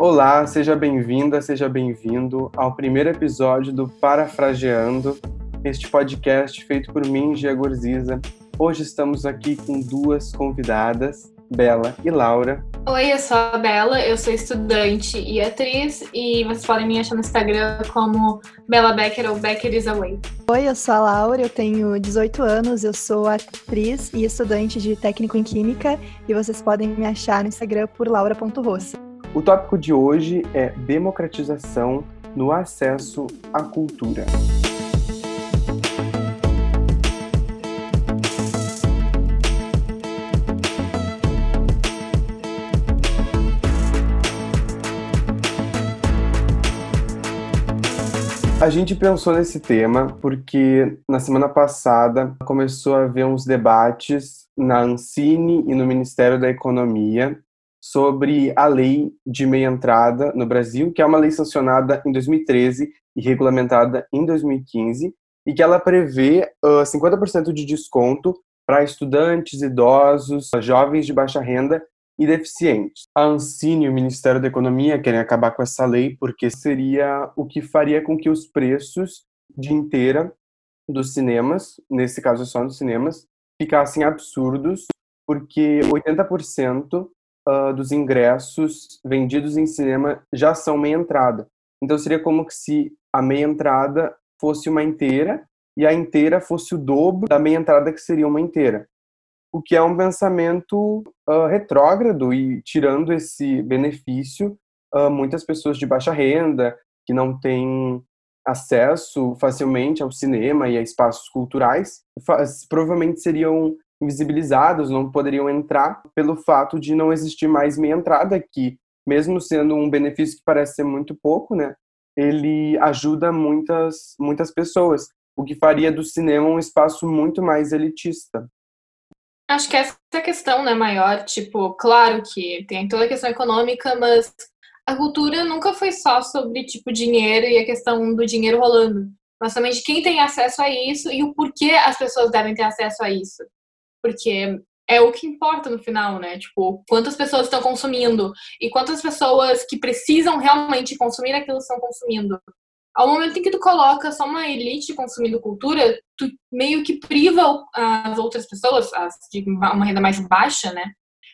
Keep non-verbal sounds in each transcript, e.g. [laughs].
Olá, seja bem-vinda, seja bem-vindo ao primeiro episódio do Parafraseando, este podcast feito por mim, Gia Gorziza. Hoje estamos aqui com duas convidadas, Bela e Laura. Oi, eu sou a Bela, eu sou estudante e atriz, e vocês podem me achar no Instagram como Bela Becker ou Becker is Away. Oi, eu sou a Laura, eu tenho 18 anos, eu sou atriz e estudante de técnico em Química, e vocês podem me achar no Instagram por laura.rossa. O tópico de hoje é democratização no acesso à cultura. A gente pensou nesse tema porque na semana passada começou a haver uns debates na Ancine e no Ministério da Economia sobre a lei de meia entrada no Brasil, que é uma lei sancionada em 2013 e regulamentada em 2015, e que ela prevê uh, 50% de desconto para estudantes, idosos, jovens de baixa renda e deficientes. A Ancine e o Ministério da Economia querem acabar com essa lei porque seria o que faria com que os preços de inteira dos cinemas, nesse caso só nos cinemas, ficassem absurdos, porque 80% uh, dos ingressos vendidos em cinema já são meia entrada. Então seria como se a meia entrada fosse uma inteira e a inteira fosse o dobro da meia entrada que seria uma inteira o que é um pensamento uh, retrógrado e tirando esse benefício, uh, muitas pessoas de baixa renda, que não têm acesso facilmente ao cinema e a espaços culturais, provavelmente seriam invisibilizados, não poderiam entrar pelo fato de não existir mais meia entrada, que mesmo sendo um benefício que parece ser muito pouco, né, ele ajuda muitas muitas pessoas, o que faria do cinema um espaço muito mais elitista. Acho que essa é a questão, né, maior. Tipo, claro que tem toda a questão econômica, mas a cultura nunca foi só sobre, tipo, dinheiro e a questão do dinheiro rolando. Mas também de quem tem acesso a isso e o porquê as pessoas devem ter acesso a isso. Porque é o que importa no final, né? Tipo, quantas pessoas estão consumindo e quantas pessoas que precisam realmente consumir aquilo estão consumindo ao momento em que tu coloca só uma elite consumindo cultura, tu meio que priva as outras pessoas, as de uma renda mais baixa, né,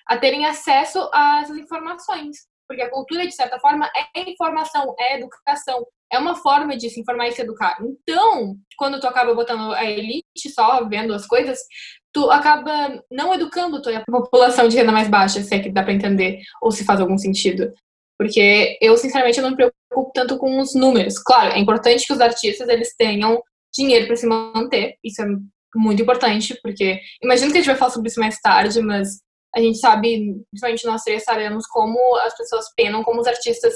a terem acesso a essas informações. Porque a cultura, de certa forma, é informação, é educação, é uma forma de se informar e se educar. Então, quando tu acaba botando a elite só vendo as coisas, tu acaba não educando a população de renda mais baixa, se é que dá para entender, ou se faz algum sentido. Porque eu, sinceramente, não me preocupo tanto com os números. Claro, é importante que os artistas eles tenham dinheiro para se manter. Isso é muito importante, porque imagino que a gente vai falar sobre isso mais tarde, mas a gente sabe, principalmente nós três sabemos como as pessoas penam, como os artistas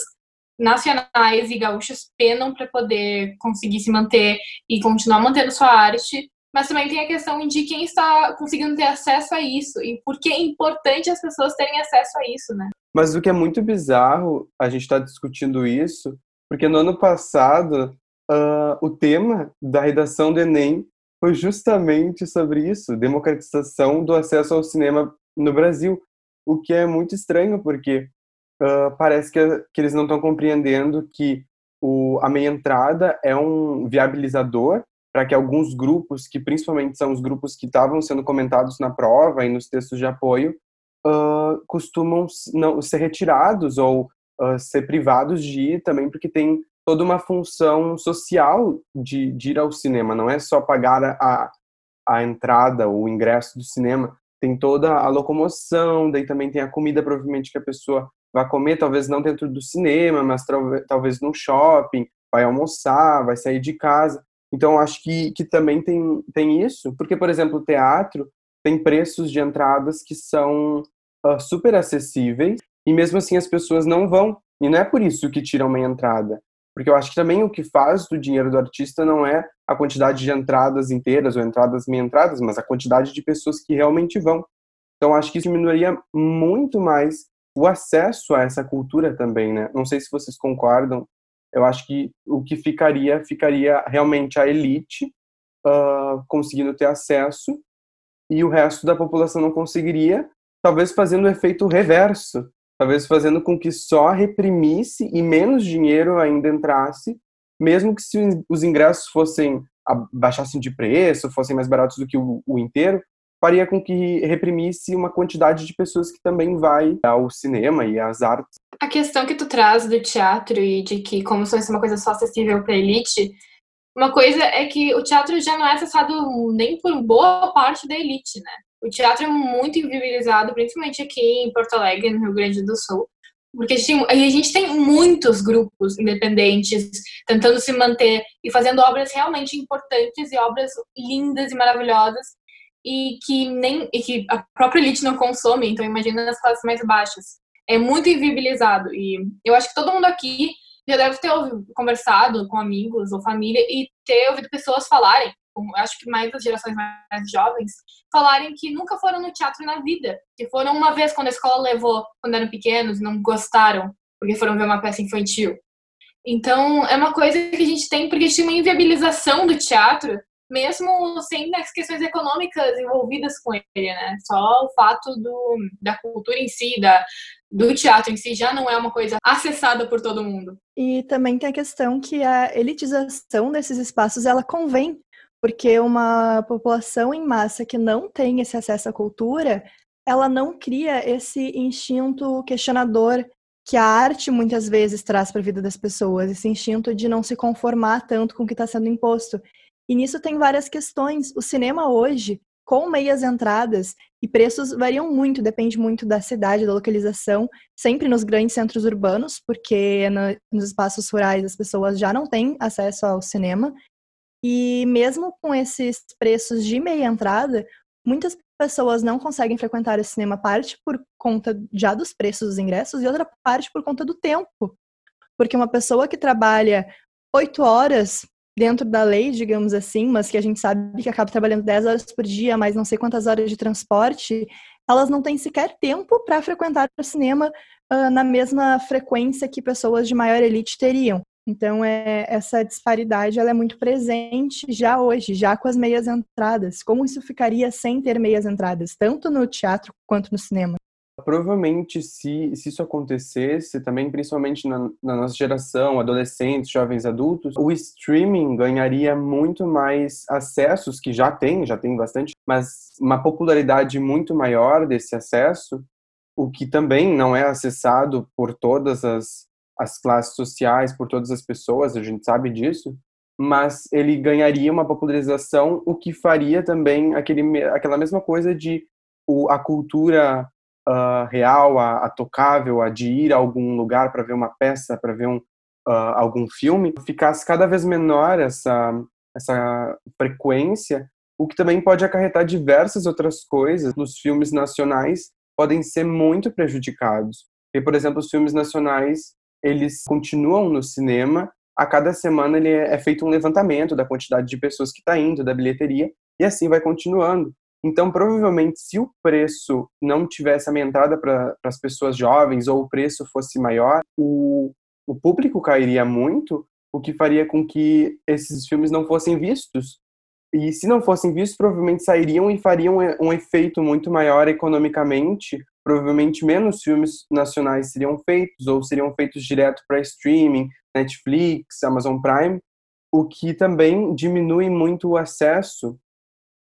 nacionais e gaúchos penam para poder conseguir se manter e continuar mantendo sua arte. Mas também tem a questão de quem está conseguindo ter acesso a isso e por que é importante as pessoas terem acesso a isso, né? Mas o que é muito bizarro, a gente está discutindo isso, porque no ano passado uh, o tema da redação do Enem foi justamente sobre isso, democratização do acesso ao cinema no Brasil, o que é muito estranho, porque uh, parece que, que eles não estão compreendendo que o, a meia entrada é um viabilizador para que alguns grupos, que principalmente são os grupos que estavam sendo comentados na prova e nos textos de apoio, uh, costumam não ser retirados ou uh, ser privados de ir também porque tem toda uma função social de, de ir ao cinema, não é só pagar a, a entrada, o ingresso do cinema, tem toda a locomoção, daí também tem a comida provavelmente que a pessoa vai comer, talvez não dentro do cinema, mas talvez no shopping, vai almoçar, vai sair de casa. Então, acho que, que também tem, tem isso, porque, por exemplo, o teatro, tem preços de entradas que são uh, super acessíveis e mesmo assim as pessoas não vão. E não é por isso que tiram uma entrada. Porque eu acho que também o que faz do dinheiro do artista não é a quantidade de entradas inteiras ou entradas meia entradas, mas a quantidade de pessoas que realmente vão. Então acho que isso diminuiria muito mais o acesso a essa cultura também, né? Não sei se vocês concordam. Eu acho que o que ficaria ficaria realmente a elite uh, conseguindo ter acesso e o resto da população não conseguiria, talvez fazendo o efeito reverso, talvez fazendo com que só reprimisse e menos dinheiro ainda entrasse, mesmo que se os ingressos fossem baixassem de preço, fossem mais baratos do que o, o inteiro, faria com que reprimisse uma quantidade de pessoas que também vai ao cinema e às artes. A questão que tu traz do teatro e de que como se fosse uma coisa só acessível para elite, uma coisa é que o teatro já não é acessado nem por boa parte da elite, né? O teatro é muito inviabilizado, principalmente aqui em Porto Alegre, no Rio Grande do Sul, porque a gente tem muitos grupos independentes tentando se manter e fazendo obras realmente importantes e obras lindas e maravilhosas e que nem e que a própria elite não consome, então imagina nas classes mais baixas. É muito inviabilizado e eu acho que todo mundo aqui já deve ter ouvido, conversado com amigos ou família e ter ouvido pessoas falarem, acho que mais das gerações mais jovens, falarem que nunca foram no teatro na vida, que foram uma vez quando a escola levou, quando eram pequenos, não gostaram, porque foram ver uma peça infantil. Então, é uma coisa que a gente tem, porque a gente tem uma inviabilização do teatro mesmo sem as questões econômicas envolvidas com ele, né? Só o fato do, da cultura em si, da, do teatro em si, já não é uma coisa acessada por todo mundo. E também tem a questão que a elitização desses espaços, ela convém, porque uma população em massa que não tem esse acesso à cultura, ela não cria esse instinto questionador que a arte muitas vezes traz para a vida das pessoas, esse instinto de não se conformar tanto com o que está sendo imposto. E nisso tem várias questões. O cinema hoje, com meias entradas, e preços variam muito, depende muito da cidade, da localização, sempre nos grandes centros urbanos, porque no, nos espaços rurais as pessoas já não têm acesso ao cinema. E mesmo com esses preços de meia entrada, muitas pessoas não conseguem frequentar o cinema, parte por conta já dos preços dos ingressos e outra parte por conta do tempo. Porque uma pessoa que trabalha oito horas dentro da lei, digamos assim, mas que a gente sabe que acaba trabalhando 10 horas por dia, mais não sei quantas horas de transporte, elas não têm sequer tempo para frequentar o cinema uh, na mesma frequência que pessoas de maior elite teriam. Então, é, essa disparidade ela é muito presente já hoje, já com as meias entradas. Como isso ficaria sem ter meias entradas, tanto no teatro quanto no cinema? Provavelmente, se, se isso acontecesse, também principalmente na, na, nossa geração, adolescentes, jovens adultos, o streaming ganharia muito mais acessos, que já tem, já tem bastante, mas uma popularidade muito maior desse acesso, o que também não é acessado por todas as, as classes sociais, por todas as pessoas, a gente sabe disso, mas ele ganharia uma popularização, o que faria também aquele, aquela mesma coisa de o, a cultura uh, real, a, a, tocável, a de ir a algum lugar para ver uma peça, para ver um, uh, algum filme, ficasse cada vez menor essa, essa frequência, o que também pode acarretar diversas outras coisas. Nos filmes nacionais podem ser muito prejudicados. E, por exemplo, os filmes nacionais, eles continuam no cinema, a cada semana ele é, é feito um levantamento da quantidade de pessoas que está indo, da bilheteria, e assim vai continuando. Então, provavelmente, se o preço não tivesse aumentado para as pessoas jovens ou o preço fosse maior, o, o público cairia muito, o que faria com que esses filmes não fossem vistos. E se não fossem vistos, provavelmente sairiam e fariam um efeito muito maior economicamente. Provavelmente menos filmes nacionais seriam feitos ou seriam feitos direto para streaming, Netflix, Amazon Prime, o que também diminui muito o acesso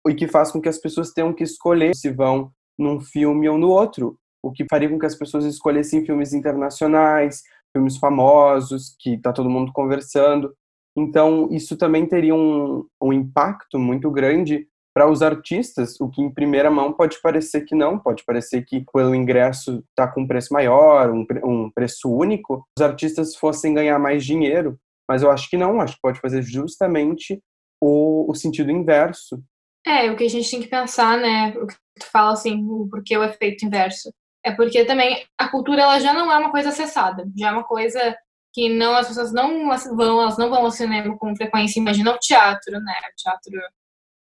e que faz com que as pessoas tenham que escolher se vão num filme ou no outro, o que faria com que as pessoas escolhessem filmes internacionais, filmes famosos, que está todo mundo conversando. Então, isso também teria um, um impacto muito grande para os artistas, o que em primeira mão pode parecer que não, pode parecer que pelo ingresso está com um preço maior, um, um preço único, os artistas fossem ganhar mais dinheiro, mas eu acho que não, acho que pode fazer justamente o, o sentido inverso, é, o que a gente tem que pensar, né, o que tu fala assim, o porquê o efeito inverso. É porque também a cultura ela já não é uma coisa acessada, já é uma coisa que não as pessoas não vão, elas não vão ao cinema com frequência, imagina o teatro, né? O teatro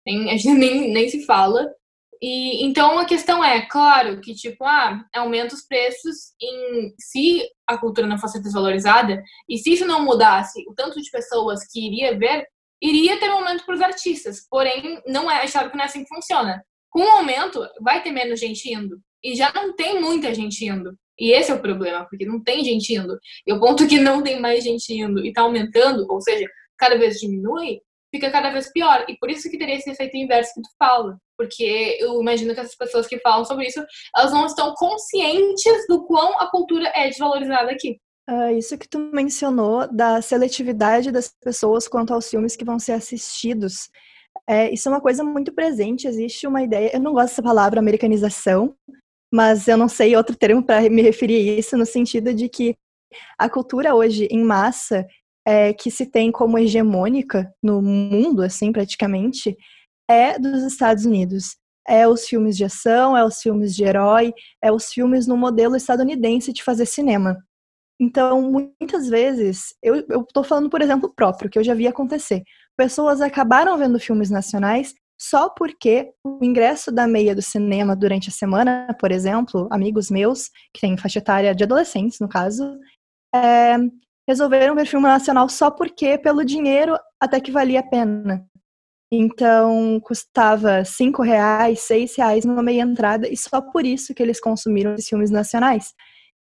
nem, a gente [laughs] nem, nem se fala. E então a questão é, claro, que tipo, ah, aumenta os preços em se a cultura não fosse desvalorizada e se isso não mudasse, o tanto de pessoas que iria ver iria ter momento para os artistas, porém não é, sabe que não é assim que funciona. Com o aumento, vai ter menos gente indo e já não tem muita gente indo. E esse é o problema, porque não tem gente indo. E o ponto que não tem mais gente indo e tá aumentando, ou seja, cada vez diminui, fica cada vez pior. E por isso que teria esse efeito inverso que tu fala. Porque eu imagino que essas pessoas que falam sobre isso, elas não estão conscientes do quão a cultura é desvalorizada aqui. Uh, isso que tu mencionou da seletividade das pessoas quanto aos filmes que vão ser assistidos. É, isso é uma coisa muito presente. Existe uma ideia, eu não gosto dessa palavra americanização, mas eu não sei outro termo para me referir a isso, no sentido de que a cultura hoje em massa é, que se tem como hegemônica no mundo, assim, praticamente, é dos Estados Unidos. É os filmes de ação, é os filmes de herói, é os filmes no modelo estadunidense de fazer cinema. Então, muitas vezes, eu estou falando, por exemplo, próprio, que eu já vi acontecer. Pessoas acabaram vendo filmes nacionais só porque o ingresso da meia do cinema durante a semana, por exemplo, amigos meus, que têm faixa etária de adolescentes, no caso, é, resolveram ver filme nacional só porque, pelo dinheiro, até que valia a pena. Então, custava cinco reais, seis reais numa meia entrada, e só por isso que eles consumiram esses filmes nacionais.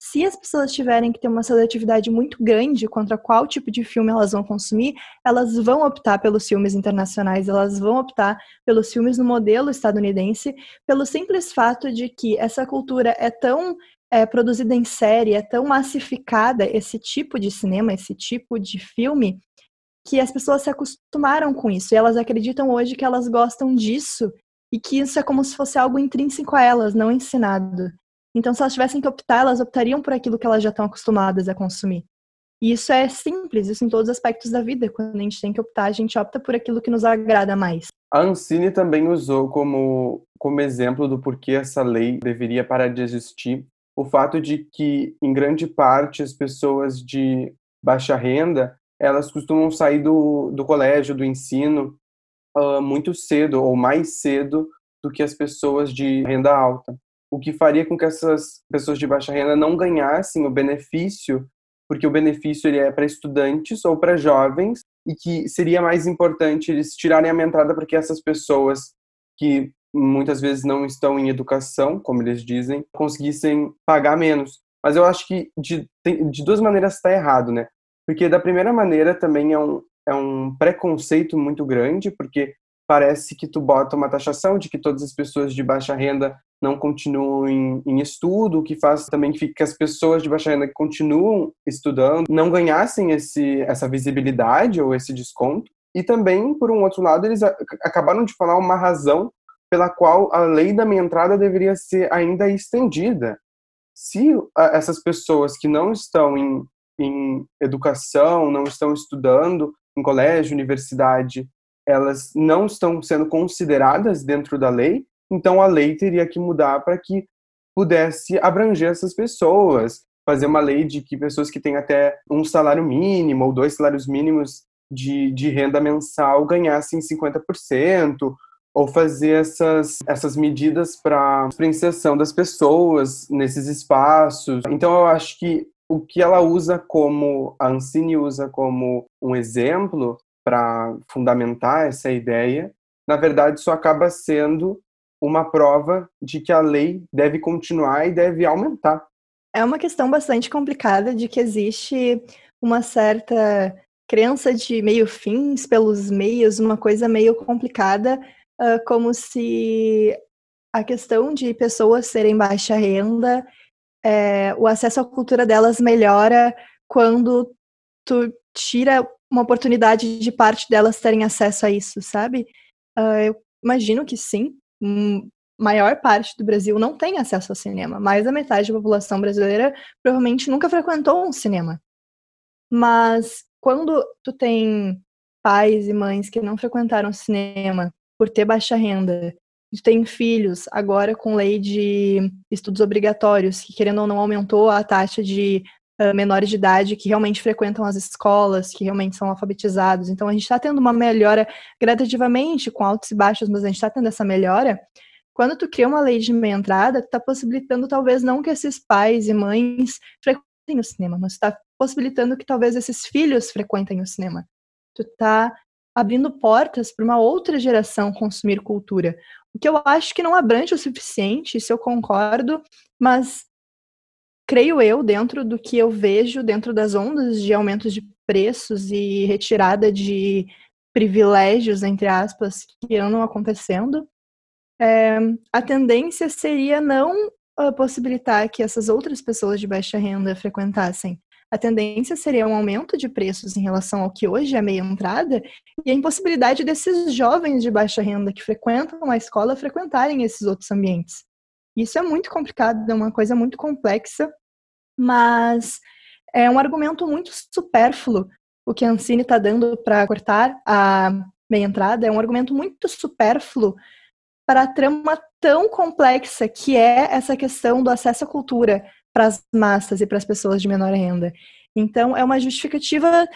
Se as pessoas tiverem que ter uma seletividade muito grande contra qual tipo de filme elas vão consumir, elas vão optar pelos filmes internacionais, elas vão optar pelos filmes no modelo estadunidense, pelo simples fato de que essa cultura é tão é, produzida em série, é tão massificada esse tipo de cinema, esse tipo de filme, que as pessoas se acostumaram com isso e elas acreditam hoje que elas gostam disso e que isso é como se fosse algo intrínseco a elas, não ensinado. Então, se elas tivessem que optar, elas optariam por aquilo que elas já estão acostumadas a consumir. E isso é simples, isso em todos os aspectos da vida. Quando a gente tem que optar, a gente opta por aquilo que nos agrada mais. A Ancine também usou como, como exemplo do porquê essa lei deveria parar de existir o fato de que, em grande parte, as pessoas de baixa renda, elas costumam sair do, do colégio, do ensino, uh, muito cedo ou mais cedo do que as pessoas de renda alta. O que faria com que essas pessoas de baixa renda não ganhassem o benefício, porque o benefício ele é para estudantes ou para jovens, e que seria mais importante eles tirarem a minha entrada para que essas pessoas que muitas vezes não estão em educação, como eles dizem, conseguissem pagar menos. Mas eu acho que de, de duas maneiras está errado, né? Porque da primeira maneira também é um, é um preconceito muito grande, porque parece que tu bota uma taxação de que todas as pessoas de baixa renda não continuam em, em estudo, o que faz também que as pessoas de baixa renda que continuam estudando não ganhassem esse, essa visibilidade ou esse desconto. E também, por um outro lado, eles acabaram de falar uma razão pela qual a lei da minha entrada deveria ser ainda estendida. Se essas pessoas que não estão em, em educação, não estão estudando em colégio, universidade, elas não estão sendo consideradas dentro da lei, então a lei teria que mudar para que pudesse abranger essas pessoas, fazer uma lei de que pessoas que têm até um salário mínimo ou dois salários mínimos de, de renda mensal ganhassem 50%, ou fazer essas, essas medidas para inserção das pessoas nesses espaços. Então, eu acho que o que ela usa como, a Ancine usa como um exemplo para fundamentar essa ideia, na verdade, só acaba sendo uma prova de que a lei deve continuar e deve aumentar. É uma questão bastante complicada de que existe uma certa crença de meio fins pelos meios, uma coisa meio complicada uh, como se a questão de pessoas serem baixa renda, é, o acesso à cultura delas melhora quando tu tira uma oportunidade de parte delas terem acesso a isso, sabe? Uh, eu imagino que sim. Um, maior parte do Brasil não tem acesso ao cinema. Mais da metade da população brasileira provavelmente nunca frequentou um cinema. Mas quando tu tem pais e mães que não frequentaram cinema por ter baixa renda, tem filhos agora com lei de estudos obrigatórios, que querendo ou não aumentou a taxa de uh, menores de idade que realmente frequentam as escolas, que realmente são alfabetizados. Então a gente está tendo uma melhora gradativamente, com altos e baixos, mas a gente está tendo essa melhora. Quando tu cria uma lei de meia entrada, tu está possibilitando talvez não que esses pais e mães frequentem o cinema, mas está possibilitando que talvez esses filhos frequentem o cinema. Tu está abrindo portas para uma outra geração consumir cultura. O que eu acho que não abrange o suficiente, isso eu concordo, mas creio eu, dentro do que eu vejo, dentro das ondas de aumentos de preços e retirada de privilégios, entre aspas, que andam acontecendo, é, a tendência seria não uh, possibilitar que essas outras pessoas de baixa renda frequentassem. A tendência seria um aumento de preços em relação ao que hoje é meia entrada e a impossibilidade desses jovens de baixa renda que frequentam a escola frequentarem esses outros ambientes. Isso é muito complicado, é uma coisa muito complexa, mas é um argumento muito supérfluo o que a Ancine está dando para cortar a meia entrada, é um argumento muito supérfluo para a trama tão complexa que é essa questão do acesso à cultura para as massas e para as pessoas de menor renda. Então, é uma justificativa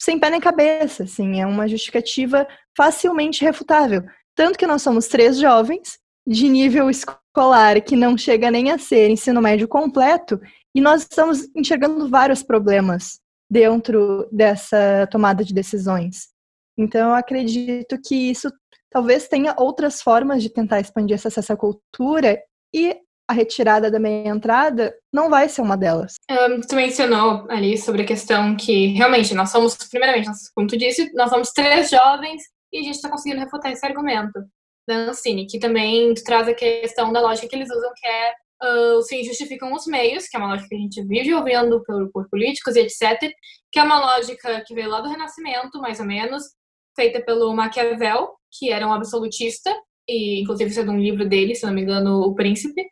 sem pé nem cabeça, assim, é uma justificativa facilmente refutável. Tanto que nós somos três jovens de nível escolar que não chega nem a ser ensino médio completo, e nós estamos enxergando vários problemas dentro dessa tomada de decisões. Então, eu acredito que isso talvez tenha outras formas de tentar expandir esse acesso à cultura e a retirada da meia entrada não vai ser uma delas. Um, tu mencionou ali sobre a questão que realmente nós somos, primeiramente, como tu disse, nós somos três jovens e a gente está conseguindo refutar esse argumento da Ancine, que também traz a questão da lógica que eles usam, que é uh, os fins justificam os meios, que é uma lógica que a gente vive ouvindo por, por políticos e etc., que é uma lógica que veio lá do Renascimento, mais ou menos, feita pelo Maquiavel, que era um absolutista, e inclusive isso é de um livro dele, se não me engano, O Príncipe,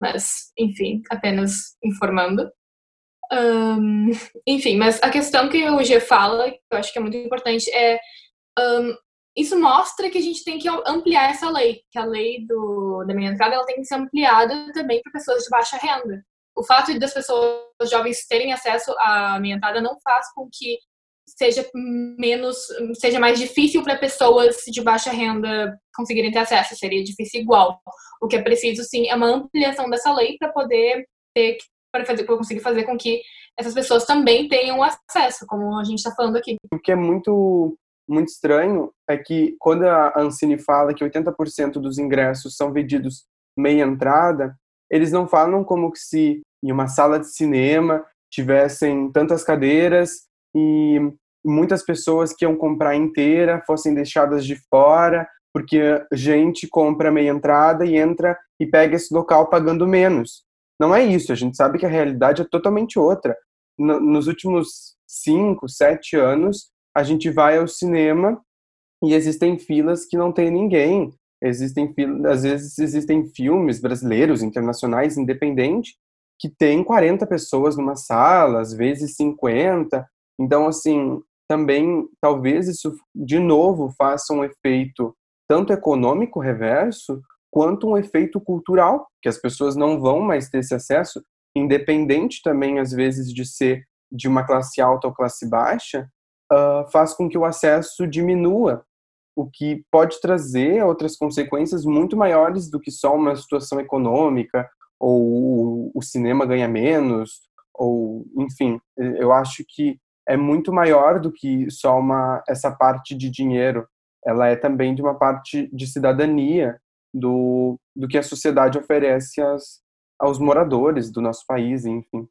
mas, enfim, apenas informando. Um, enfim, mas a questão que o G fala, que eu acho que é muito importante, é um, isso mostra que a gente tem que ampliar essa lei, que a lei do, da minha entrada ela tem que ser ampliada também para pessoas de baixa renda. O fato de das pessoas jovens terem acesso à minha entrada não faz com que seja menos, seja mais difícil para pessoas de baixa renda conseguirem ter acesso, seria difícil igual. O que é preciso, sim, é uma ampliação dessa lei para poder ter, para fazer, conseguir fazer com que essas pessoas também tenham acesso, como a gente está falando aqui. O que é muito muito estranho é que quando a Ancine fala que 80% dos ingressos são vendidos meia entrada, eles não falam como se em uma sala de cinema tivessem tantas cadeiras e muitas pessoas que iam comprar inteira fossem deixadas de fora, porque gente compra meia entrada e entra e pega esse local pagando menos. Não é isso, a gente sabe que a realidade é totalmente outra. Nos últimos cinco, sete anos, a gente vai ao cinema e existem filas que não tem ninguém. Existem às vezes existem filmes brasileiros, internacionais, independentes, que tem 40 pessoas numa sala, às vezes 50. Então, assim, também talvez isso de novo faça um efeito tanto econômico reverso quanto um efeito cultural, que as pessoas não vão mais ter esse acesso, independente também às vezes de ser de uma classe alta ou classe baixa, uh, faz com que o acesso diminua, o que pode trazer outras consequências muito maiores do que só uma situação econômica ou o cinema ganha menos ou enfim, eu acho que é muito maior do que só uma essa parte de dinheiro. Ela é também de uma parte de cidadania do, do que a sociedade oferece às, aos moradores do nosso país, enfim.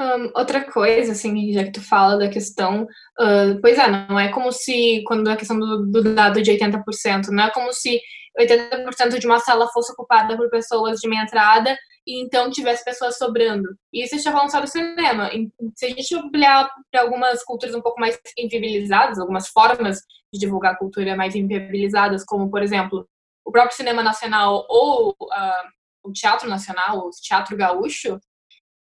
Um, outra coisa, assim, já que tu fala da questão, uh, pois é, não é como se, quando a questão do, do dado de 80%, não é como se 80% de uma sala fosse ocupada por pessoas de meia entrada e então tivesse pessoas sobrando. E isso está falando só do cinema. Se a gente olhar para algumas culturas um pouco mais inviabilizadas, algumas formas de divulgar a cultura mais inviabilizadas, como, por exemplo, o próprio cinema nacional ou uh, o teatro nacional, o teatro gaúcho,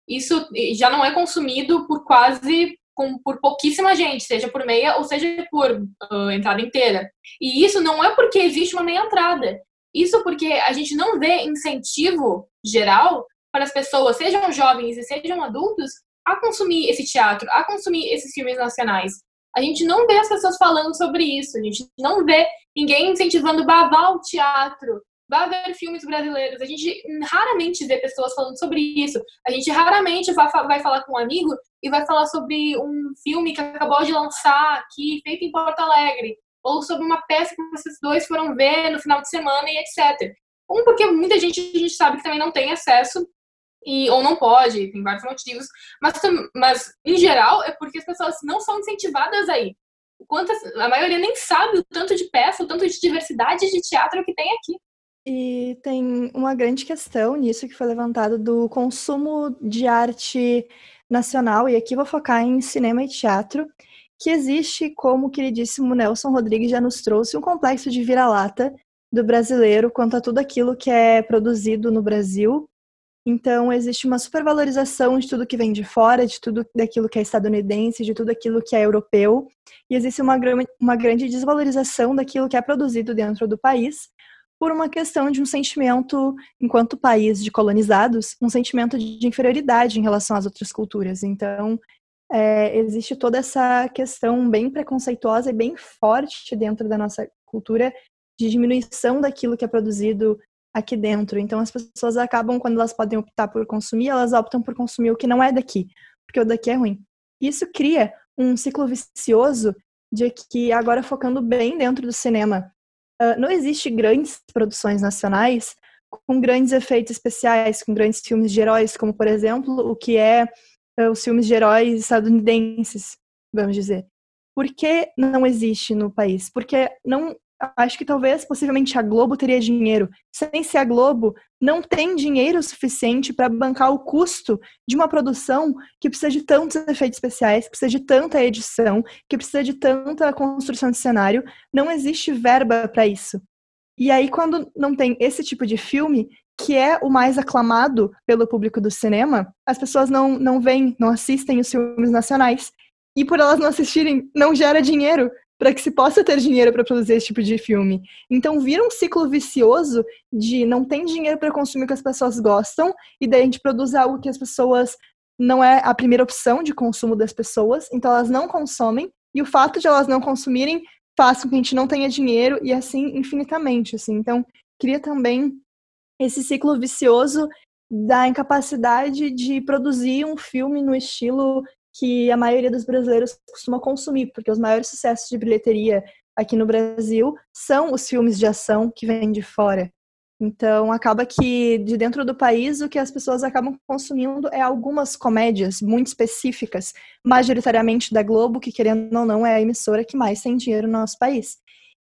isso já não é consumido por quase com, por pouquíssima gente, seja por meia ou seja por uh, entrada inteira. E isso não é porque existe uma meia entrada. Isso porque a gente não vê incentivo geral para as pessoas, sejam jovens e sejam adultos, a consumir esse teatro, a consumir esses filmes nacionais. A gente não vê as pessoas falando sobre isso, a gente não vê ninguém incentivando bavar o teatro, Vá ver filmes brasileiros. A gente raramente vê pessoas falando sobre isso. A gente raramente vai, falar com um amigo e vai falar sobre um filme que acabou de lançar aqui, feito em Porto Alegre. Ou sobre uma peça que vocês dois foram ver no final de semana e etc. Um, porque muita gente a gente sabe que também não tem acesso e, ou não pode, tem vários motivos, mas, mas em geral é porque as pessoas não são incentivadas aí. Quantas, a maioria nem sabe o tanto de peça, o tanto de diversidade de teatro que tem aqui. E tem uma grande questão nisso que foi levantado do consumo de arte nacional, e aqui vou focar em cinema e teatro, que existe, como o queridíssimo Nelson Rodrigues já nos trouxe, um complexo de vira-lata do brasileiro quanto a tudo aquilo que é produzido no Brasil. Então, existe uma supervalorização de tudo que vem de fora, de tudo daquilo que é estadunidense, de tudo aquilo que é europeu, e existe uma, uma grande desvalorização daquilo que é produzido dentro do país, por uma questão de um sentimento, enquanto país de colonizados, um sentimento de inferioridade em relação às outras culturas. Então, é, existe toda essa questão bem preconceituosa e bem forte dentro da nossa cultura de diminuição daquilo que é produzido aqui dentro. Então as pessoas acabam, quando elas podem optar por consumir, elas optam por consumir o que não é daqui, porque o daqui é ruim. Isso cria um ciclo vicioso de que, agora focando bem dentro do cinema, uh, não existe grandes produções nacionais com grandes efeitos especiais, com grandes filmes de heróis, como por exemplo o que é uh, os filmes de heróis estadunidenses, vamos dizer. Por que não existe no país? Porque não acho que talvez, possivelmente, a Globo teria dinheiro. Sem ser a Globo, não tem dinheiro suficiente para bancar o custo de uma produção que precisa de tantos efeitos especiais, que precisa de tanta edição, que precisa de tanta construção de cenário. Não existe verba para isso. E aí, quando não tem esse tipo de filme, que é o mais aclamado pelo público do cinema, as pessoas não, não veem, não assistem os filmes nacionais. E por elas não assistirem, não gera dinheiro para que se possa ter dinheiro para produzir esse tipo de filme. Então vira um ciclo vicioso de não tem dinheiro para consumir o que as pessoas gostam e daí a gente produz algo que as pessoas não é a primeira opção de consumo das pessoas, então elas não consomem e o fato de elas não consumirem faz com que a gente não tenha dinheiro e assim infinitamente, assim. Então cria também esse ciclo vicioso da incapacidade de produzir um filme no estilo que a maioria dos brasileiros costuma consumir, porque os maiores sucessos de bilheteria aqui no Brasil são os filmes de ação que vêm de fora. Então, acaba que de dentro do país o que as pessoas acabam consumindo é algumas comédias muito específicas, majoritariamente da Globo, que querendo ou não é a emissora que mais tem dinheiro no nosso país.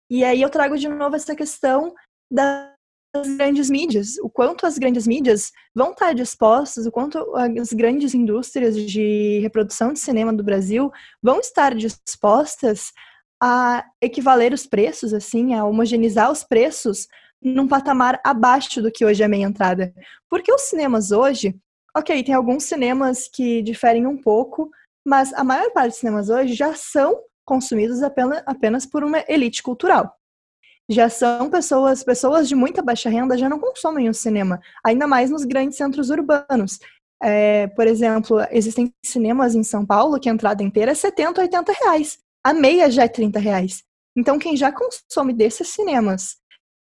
E aí eu trago de novo essa questão da as grandes mídias, o quanto as grandes mídias vão estar dispostas, o quanto as grandes indústrias de reprodução de cinema do Brasil vão estar dispostas a equivaler os preços, assim, a homogeneizar os preços num patamar abaixo do que hoje é meia entrada. Porque os cinemas hoje, ok, tem alguns cinemas que diferem um pouco, mas a maior parte dos cinemas hoje já são consumidos apenas, apenas por uma elite cultural já são pessoas, pessoas de muita baixa renda já não consomem o cinema, ainda mais nos grandes centros urbanos. É, por exemplo, existem cinemas em São Paulo que a entrada inteira é 70, 80 reais. A meia já é 30 reais. Então, quem já consome desses cinemas,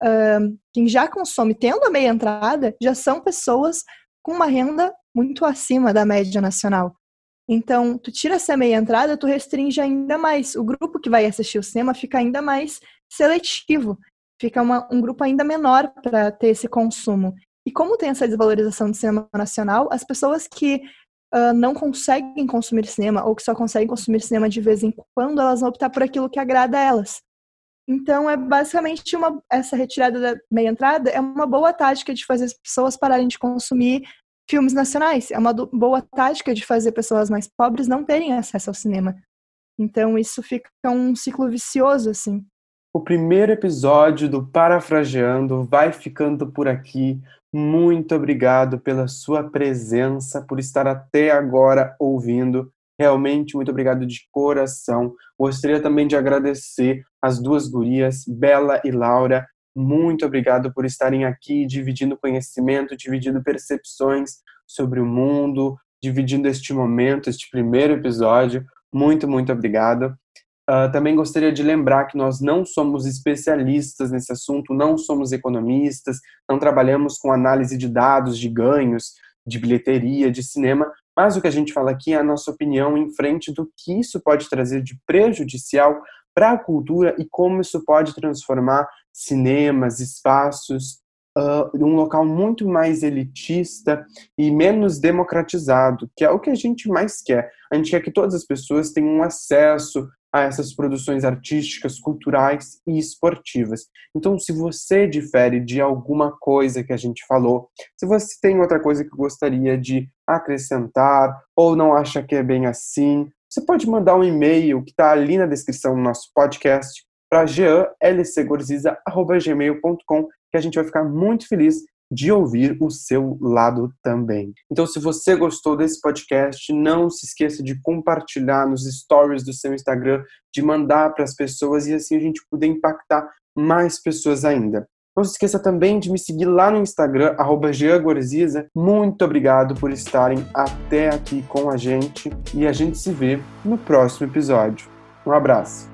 uh, quem já consome tendo a meia entrada, já são pessoas com uma renda muito acima da média nacional. Então, tu tira essa meia entrada, tu restringe ainda mais. O grupo que vai assistir o cinema fica ainda mais seletivo, fica uma, um grupo ainda menor para ter esse consumo. E como tem essa desvalorização do cinema nacional, as pessoas que uh, não conseguem consumir cinema ou que só conseguem consumir cinema de vez em quando, elas vão optar por aquilo que agrada a elas. Então, é basicamente uma, essa retirada da meia entrada é uma boa tática de fazer as pessoas pararem de consumir filmes nacionais. É uma boa tática de fazer pessoas mais pobres não terem acesso ao cinema. Então, isso fica um ciclo vicioso, assim. O primeiro episódio do Parafraseando vai ficando por aqui. Muito obrigado pela sua presença, por estar até agora ouvindo. Realmente, muito obrigado de coração. Gostaria também de agradecer as duas gurias, Bela e Laura. Muito obrigado por estarem aqui dividindo conhecimento, dividindo percepções sobre o mundo, dividindo este momento, este primeiro episódio. Muito, muito obrigado. Uh, também gostaria de lembrar que nós não somos especialistas nesse assunto, não somos economistas, não trabalhamos com análise de dados, de ganhos, de bilheteria, de cinema, mas o que a gente fala aqui é a nossa opinião em frente do que isso pode trazer de prejudicial para a cultura e como isso pode transformar cinemas, espaços uh, um local muito mais elitista e menos democratizado, que é o que a gente mais quer. A gente quer que todas as pessoas tenham acesso a essas produções artísticas, culturais e esportivas. Então, se você difere de alguma coisa que a gente falou, se você tem outra coisa que gostaria de acrescentar ou não acha que é bem assim, você pode mandar um e-mail que está ali na descrição do nosso podcast para jeanlcgorziza.gmail.com que a gente vai ficar muito feliz de ouvir o seu lado também. Então, se você gostou desse podcast, não se esqueça de compartilhar nos stories do seu Instagram, de mandar para as pessoas e assim a gente poder impactar mais pessoas ainda. Não se esqueça também de me seguir lá no Instagram, @jeangorziza. Muito obrigado por estarem até aqui com a gente e a gente se vê no próximo episódio. Um abraço.